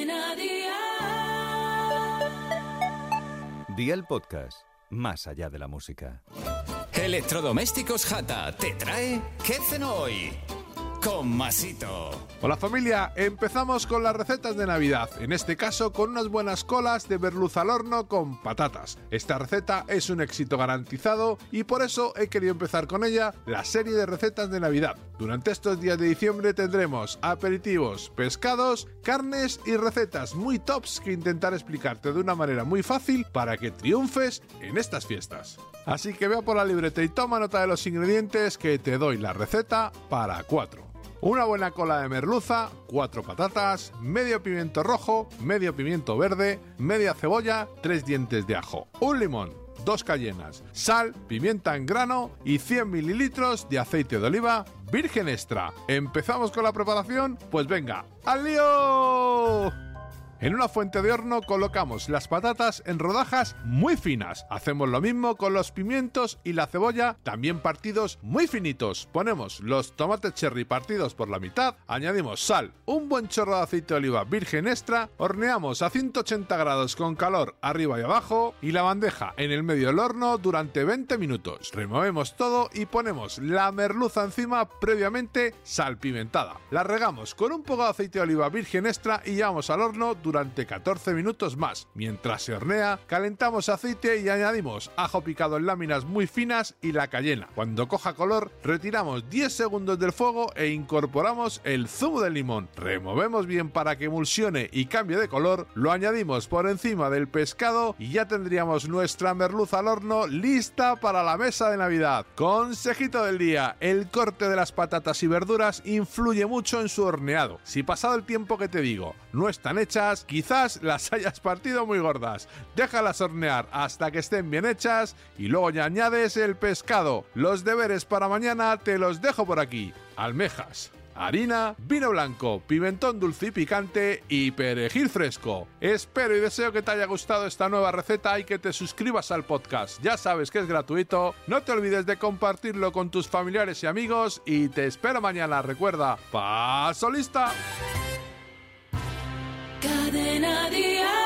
Cadena Dial. Día el podcast, más allá de la música. Electrodomésticos Jata te trae ¿Qué cenó hoy? Con Masito. Hola familia, empezamos con las recetas de Navidad, en este caso con unas buenas colas de merluza al horno con patatas. Esta receta es un éxito garantizado y por eso he querido empezar con ella la serie de recetas de Navidad. Durante estos días de diciembre tendremos aperitivos, pescados, carnes y recetas muy tops que intentaré explicarte de una manera muy fácil para que triunfes en estas fiestas. Así que vea por la libreta y toma nota de los ingredientes que te doy la receta para cuatro. Una buena cola de merluza, cuatro patatas, medio pimiento rojo, medio pimiento verde, media cebolla, tres dientes de ajo, un limón, dos cayenas, sal, pimienta en grano y 100 mililitros de aceite de oliva virgen extra. ¿Empezamos con la preparación? Pues venga, ¡al lío! En una fuente de horno colocamos las patatas en rodajas muy finas. Hacemos lo mismo con los pimientos y la cebolla, también partidos muy finitos. Ponemos los tomates cherry partidos por la mitad, añadimos sal, un buen chorro de aceite de oliva virgen extra, horneamos a 180 grados con calor arriba y abajo y la bandeja en el medio del horno durante 20 minutos. Removemos todo y ponemos la merluza encima previamente salpimentada. La regamos con un poco de aceite de oliva virgen extra y llevamos al horno durante 14 minutos más. Mientras se hornea, calentamos aceite y añadimos ajo picado en láminas muy finas y la cayena. Cuando coja color, retiramos 10 segundos del fuego e incorporamos el zumo de limón. Removemos bien para que emulsione y cambie de color, lo añadimos por encima del pescado y ya tendríamos nuestra merluza al horno lista para la mesa de Navidad. Consejito del día, el corte de las patatas y verduras influye mucho en su horneado. Si pasado el tiempo que te digo no están hechas, quizás las hayas partido muy gordas. Déjalas hornear hasta que estén bien hechas y luego ya añades el pescado. Los deberes para mañana te los dejo por aquí. Almejas. Harina, vino blanco, pimentón dulce y picante y perejil fresco. Espero y deseo que te haya gustado esta nueva receta y que te suscribas al podcast. Ya sabes que es gratuito. No te olvides de compartirlo con tus familiares y amigos y te espero mañana. Recuerda, paso lista. Cadena Dial.